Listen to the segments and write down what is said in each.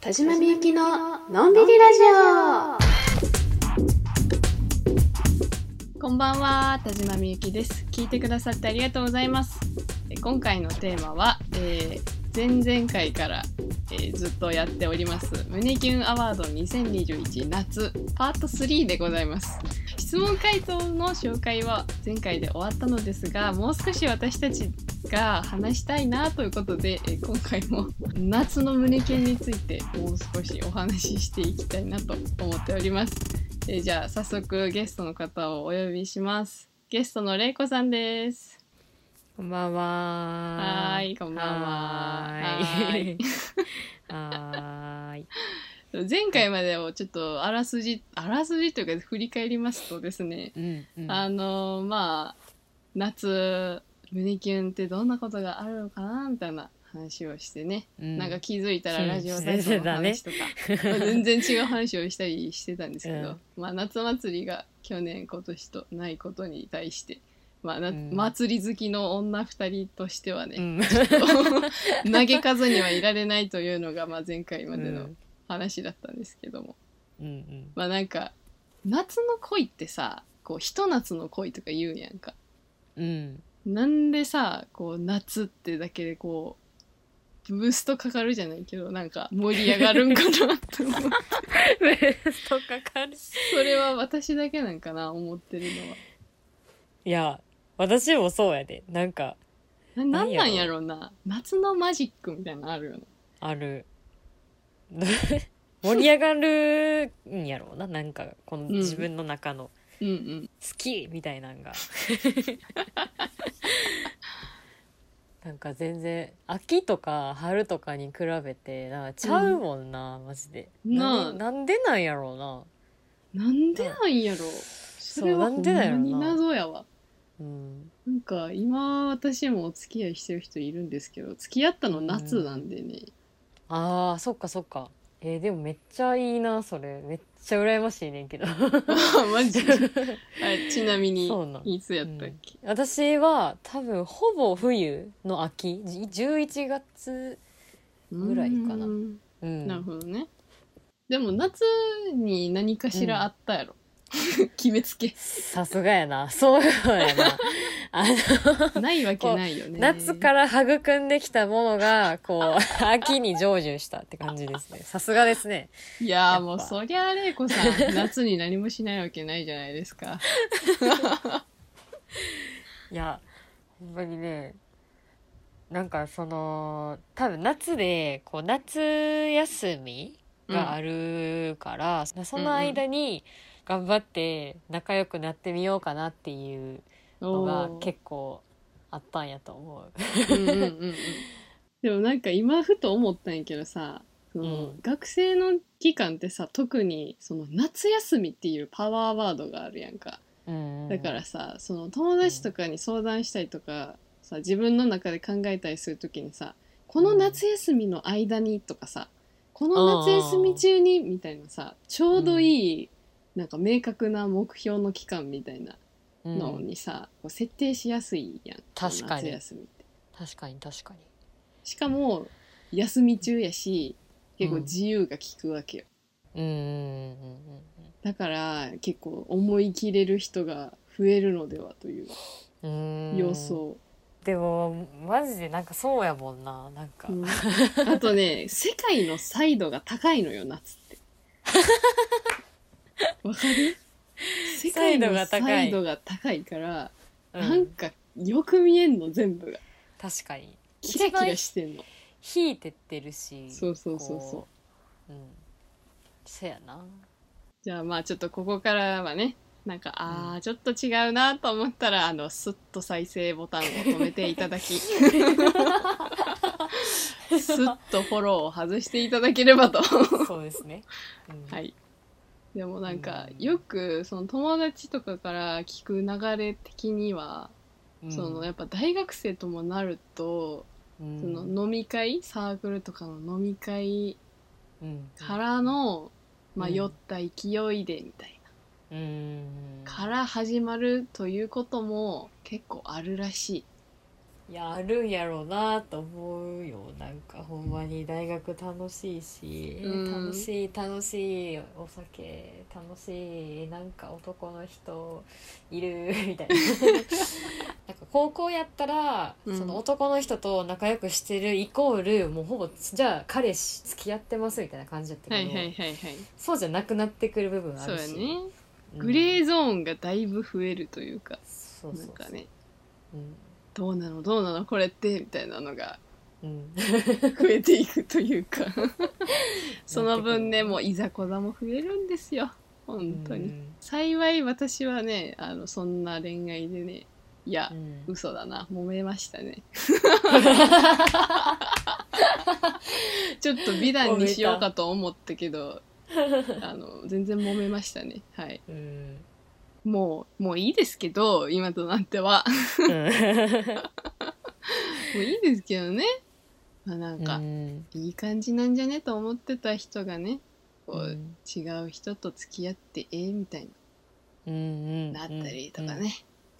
田島みゆきののんびりラジオ。こんばんは田島みゆきです。聞いてくださってありがとうございます。今回のテーマは、えー前々回から、えーずっとやっております胸キュンアワード2021夏パート3でございます。質問回答の紹介は前回で終わったのですがもう少し私たちが話したいなということで、えー今回も夏の胸キュンについてもう少しお話ししていきたいなと思っております、えーじゃあ早速ゲストの方をお呼びしますゲストのれいこさんですこんばんは。はーいこんばんははーい。はーい。前回までをちょっとあらすじあらすじというか振り返りますとですね、うん、うん。あのまあ夏胸キュンってどんなことがあるのかなみたいな話をしてね、うん。なんか気づいたらうん。ラジオ体操の話とか、まあ全然違う話をしたりしてたんですけど、うん。まあ夏祭りが去年今年とないことに対して、まあなうん。祭り好きの女二人としてはね、うん。嘆かずにはいられないというのが、まあ、前回までのうん話だったんですけども、うんうん。まあなんか夏の恋ってさこうひと夏の恋とか言うやんかうん。なんでさこう夏ってだけでこうブーストかかるじゃないけどなんか盛り上がるんかなって思うベストかかる。それは私だけなんかな思ってるのはいや、私もそうやで。なんか、ななんなんやろうな夏のマジックみたいなのあるよねある。盛り上がるんやろうな。なんか、このうん自分の中の。うんうん。好きみたいなんが。なんか全然秋とか春とかに比べてなんかちゃうもんな、マジで。なあ。なんでなんでなんやろう。ななんでなんやろそれはほんまに謎やわ。うん。なんか今私もお付き合いしてる人いるんですけど付き合ったの夏なんでね、あーそっかそっか。えーでもめっちゃいいなそれ。めっちゃ羨ましいねんけど。マジで。あちなみにそうなん。いつやったっけ、私は多分ほぼ冬の秋じ11月ぐらいかな。うん。うん。なるほどね。でも夏に何かしらあったやろ、決めつけ。さすがやな。そうやな。あのないわけないよね。夏から育んできたものがこう 秋に成就したって感じですね。さすがですね。いやーもうそりゃあ玲子さん夏に何もしないわけないじゃないですか。いやほんまにねなんかその多分夏でこう夏休みがあるから、その間に頑張って仲良くなってみようかなっていうのが結構あったんやと思う。うんうんうんうん。でもなんか今ふと思ったんやけどさその、うん。学生の期間ってさ特にその夏休みっていうパワーワードがあるやんか。うん。だからさその友達とかに相談したりとかさ自分の中で考えたりする時にさこの夏休みの間にとかさこの夏休み中にみたいなさちょうどいい、なんか明確な目標の期間みたいなうん。のにさ、こう設定しやすいやん。確かに。夏休みって。確かに確かに。しかも休み中やし結構うん。自由が利くわけよ、うんうんうんだから結構思い切れる人が増えるのではといううんうん。予想、でもマジでなんかそうやもんななんか、うん。あとね世界のサイドが高いのよ夏って わかる？世界のサイドが高い。から、うん。なんかよく見えんの全部が。確かに。キラキラしてんの。引いてってるしそうそうそうそう。こう。うん。そやな。じゃあまあちょっとここからはねなんかあーちょっと違うなと思ったらあのスッと再生ボタンを止めていただき。スッとフォローを外していただければと。そうですね、うん。はいでもなんかうん。よくその友達とかから聞く流れ的には、うん。そのやっぱ大学生ともなると、うん。その飲み会サークルとかの飲み会うん。からの、まあ、うん。酔った勢いでみたいな。うん。から始まるということも結構あるらしい。いやあるんやろうなと思うよ。なんかほんまに大学楽しいし、うん。楽しい楽しいお酒楽しいなんか男の人いる みたいな。なんか高校やったら、うん。その男の人と仲良くしてるイコールもうほぼじゃあ彼氏付き合ってますみたいな感じだったけど、そうじゃなくなってくる部分あるし。やね。うん。グレーゾーンがだいぶ増えるというか。そうそうそう。なんかね。うんどうなのどうなのこれってみたいなのがうん。増えていくというか。その分ねもういざこざも増えるんですよ。本当に、うん。幸い私はねあのそんな恋愛でねいやうん。嘘だな。揉めましたね。ちょっと美談にしようかと思ったけどあの全然揉めましたね。はい。うんもうもういいですけど今となっては。うん。もういいですけどね。まあなんか、うん。いい感じなんじゃねと思ってた人がねこう、うん。違う人と付き合ってええみたいうんうん。ななったりとかね、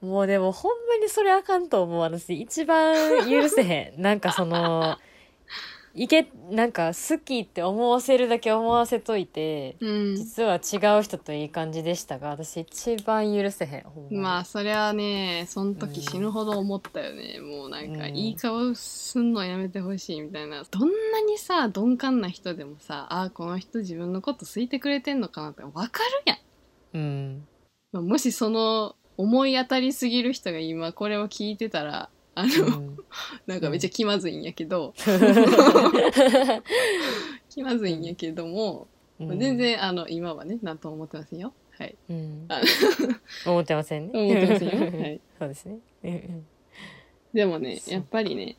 もうでもほんまにそれあかんと思う私。一番許せへん。なんかそのいけなんか好きって思わせるだけ思わせといてうん。実は違う人といい感じでしたが私一番許せへんまにまあそりゃねその時死ぬほど思ったよね、もうなんかうんいい顔すんのやめてほしいみたいな。どんなにさ鈍感な人でもさあこの人自分のこと好いてくれてんのかなって分かるやん。うん。まあもしその思い当たりすぎる人が今これを聞いてたらあうの、ん。なんかめっちゃ気まずいんやけど、気まずいんやけども、まあ全然あの今はね何とも思ってませんよ。はい。うん。あ 思ってませんね。思ってませんよ。はい。そうですね。うんでもねやっぱりね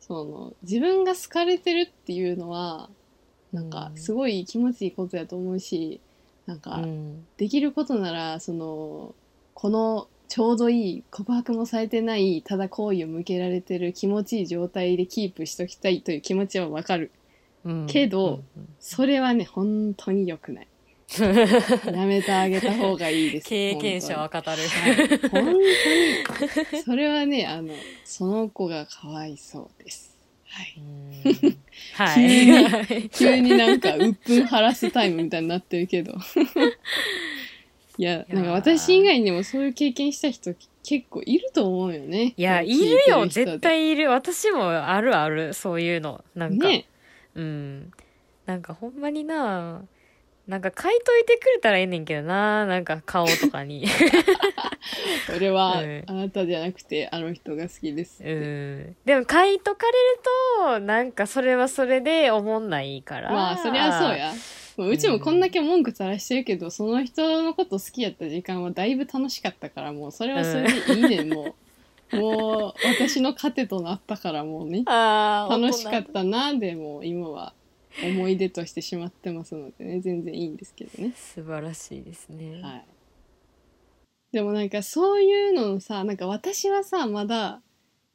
その自分が好かれてるっていうのはなんかすごい気持ちいいことやと思うしなんかうん。できることならそのこのちょうどいい告白もされてないただ好意を向けられてる気持ちいい状態でキープしときたいという気持ちはわかる。うん。けどそれはね本当に良くない。やめてあげた方がいいです。経験者は語る。はい本当に。それはねあのその子がかわいそうです。はい。うん。は急いに 急になんか鬱憤晴らすタイムみたいになってるけどいやなんか私以外にもそういう経験した人結構いると思うよねいや、いるよ、絶対いる。私もあるある、そういうの。なんか、ねうん。なんかほんまにな、なんか書いといてくれたらええねんけどな、なんか顔とかに。俺はうんあなたじゃなくてあの人が好きですって、うん。でも書いとかれると、なんかそれはそれで思んないから。まあそりゃそう。やもううちもこんだけ文句垂らしてるけど、その人のこと好きやった時間はだいぶ楽しかったからもうそれはそれでいいね。ん、もうもう私の糧となったからもうねああ、楽しかったなでも今は思い出としてしまってますのでね全然いいんですけどね。素晴らしいですね。はい。でもなんかそういうののさなんか私はさまだ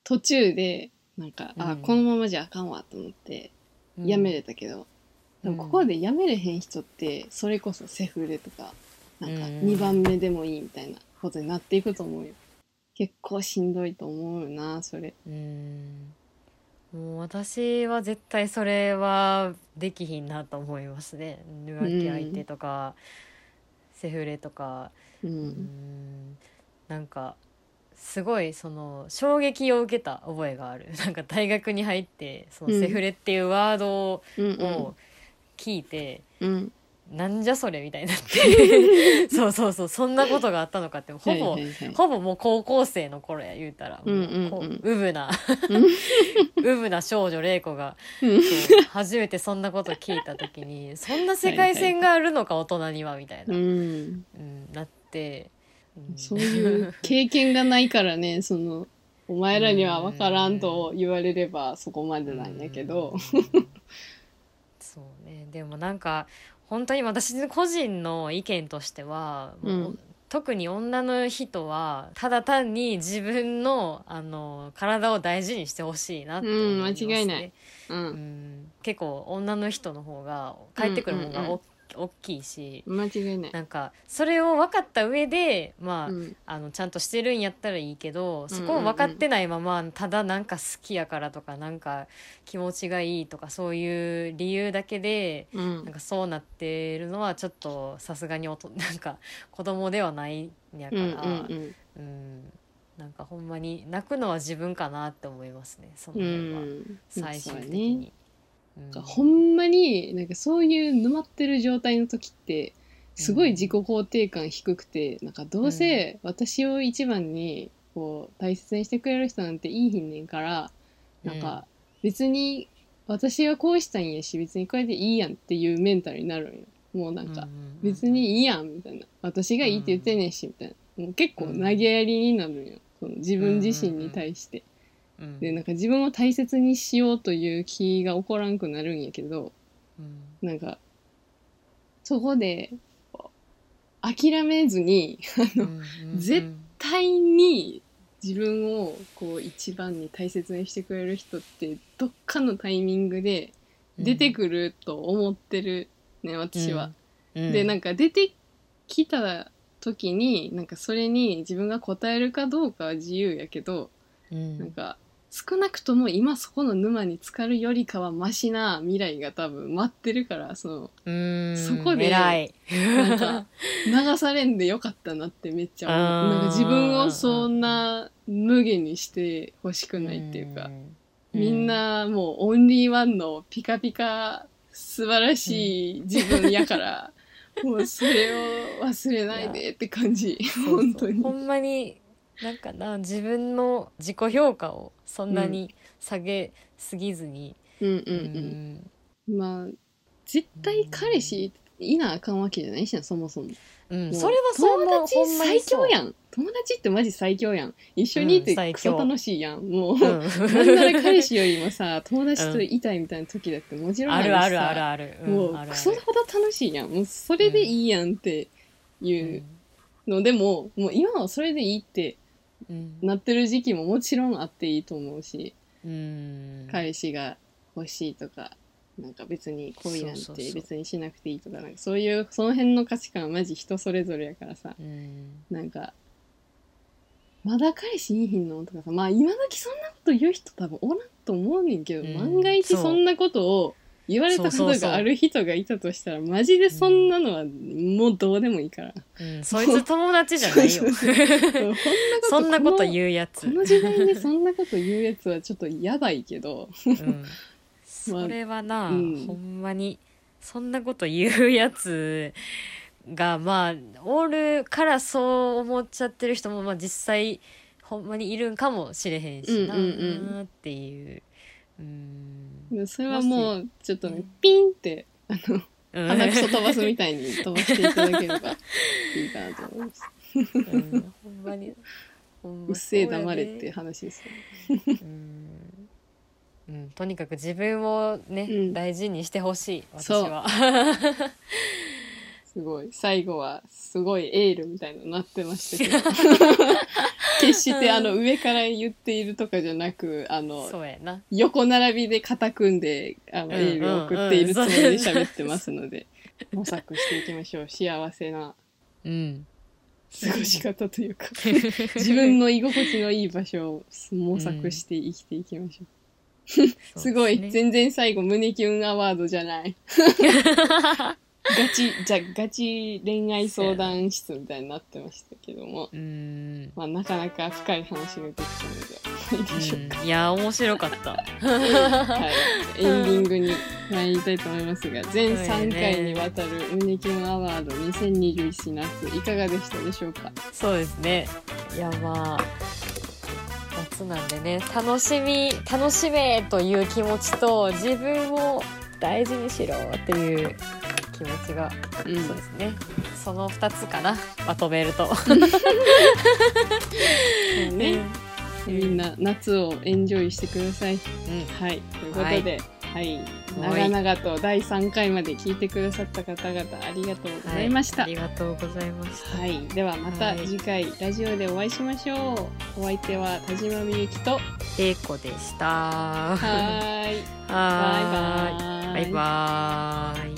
途中でなんか、あうん。このままじゃあかんわと思ってうん。やめれたけど、でうん。もここでやめれへん人ってそれこそセフレとかなんかうん2番目でもいいみたいなことになっていくと思うよ。結構しんどいと思うよなそれ。うん。もう私は絶対それはできひんなと思いますね。浮気相手とか、セフレとか。ううん。んなんかすごいその衝撃を受けた覚えがある。なんか大学に入ってそのうんセフレっていうワードうんを聞いて、うん。なんじゃそれみたいになって。そうそうそうそんなことがあったのかってほぼ、はいはいはい。ほぼもう高校生の頃や言うたら、うんうんうん。もうぶな うぶな少女玲子が初めてそんなこと聞いた時にそんな世界線があるのか大人にはみたいな、ううんんなって、うんそういう経験がないからねそのお前らには分からんと言われればそこまでなんやけど。うんでもなんか本当に私個人の意見としては、もううん。特に女の人はただ単に自分のあの体を大事にしてほしいなって思います、ね。うん間違いない。ううん。ん、結構女の人の方が帰ってくるものが大大きいし間違いない。なんかそれを分かった上でまあ,、うん。あのちゃんとしてるんやったらいいけどそこを分かってないままただなんか好きやからとかなんか気持ちがいいとかそういう理由だけでうん。なんかそうなってるのはちょっとさすがにおと なんか子供ではないんやから、うんうんうん。なんかほんまに泣くのは自分かなって思いますねそのう辺は、ん。最終的に。ねうん。ほんまになんかそういう沼ってる状態の時ってすごい自己肯定感低くて、なんかどうせ私を一番にこう大切にしてくれる人なんていいひんねんからなんか別に私はこうしたいんやし別にこれでいいやんっていうメンタルになるんよ。もうなんか別にいいやんみたいな。私がいいって言ってんねんしみたいな。もう結構投げやりになるんよ。その自分自身に対してうん。でなんか自分を大切にしようという気が起こらんくなるんやけどうん。なんかそこで諦めずにあのうん絶絶対に自分をこう一番に大切にしてくれる人ってどっかのタイミングで出てくると思ってるね私は。、うん。でなんか出てきた時になんかそれに自分が答えるかどうかは自由やけど、うん。なんか少なくとも今そこの沼に浸かるよりかはマシな未来が多分待ってるからそのうんそこでなんか流されんでよかったなってめっちゃ思う。なんか自分をそんな無限にしてほしくないっていうか、みんなもうオンリーワンのピカピカ素晴らしい自分やから、もうそれを忘れないでって感じ。本当に。ほんまになんかな自分の自己評価をそんなに下げすぎずに、うんうんううん。まあ絶対彼氏いなあかんわけじゃないしなそもそも。うん。それはそ友達最強やん。友達ってマジ最強やん。一緒にいてクソ楽しいやん、もう、そう、うん。なんなら彼氏よりもさ友達といたいみたいな時だってもちろんあるあるあるある、うんもうクソほど楽しいやん。もうそれでいいやんっていうのでも、もう今はそれでいいってうん。なってる時期ももちろんあっていいと思うし、うん。彼氏が欲しいとかなんか別に恋なんてそうそうそう。別にしなくていいとかなんかそういうその辺の価値観はマジ人それぞれやからさうん。なんかまだ彼氏いいひんのとかさまあ今時そんなこと言う人多分おらんと思うねんけど、うん。万が一そうそんなことを言われたことがある人がいたとしたらマジでそんなのはもうどうでもいいから、うん、そいつ友達じゃないよ。そ んなことう言うやつ。この時代でそんなこと言うやつはちょっとやばいけど。うん、それはな、うん。ほんまにそんなこと言うやつがまあおるからそう思っちゃってる人もまあ実際ほんまにいるんかもしれへんしなっていう。うんそれはもうちょっとねうん。ピンってあのうん。鼻くそ飛ばすみたいに飛ばしていただければいいかなと思います。うんほんまに。ほんまうっせえ黙れっていう話ですよね。うん。うん、とにかく自分をね、うん。大事にしてほしい私そう。は。すごい。最後はすごいエールみたいなのなってましたけど。決してあの上から言っているとかじゃなくあのそうやな。横並びで肩組んであのうんエールを送っているつもりで喋ってますので模索していきましょう。幸せなうん。過ごし方というか。自分の居心地のいい場所を模索して生きていきましょう、すごい。全然最後胸キュンアワードじゃない ガチじゃガチ恋愛相談室みたいになってましたけども、うん。まあ、なかなか深い話ができたのではいいでしょうか、うんいや面白かった。はい、エンディングに参りたいと思いますが全3そうやね回にわたる胸キュンアワード2021夏いかがでしたでしょうか？そうですね。いやまあ夏なんでね楽しみ楽しめという気持ちと自分を大事にしろっていう気持ちが、うんそうですね。その2つかな まとめると。そうね、みんな夏をエンジョイしてください。うん。はい、ということで、はい、長々と第3回まで聞いてくださった方々ありがとうございました。ありがとうございました。はい、ではまたはい次回ラジオでお会いしましょう。お相手は田島みゆきと、はえいこでした。はーい。バイバーイ。バイバーイ。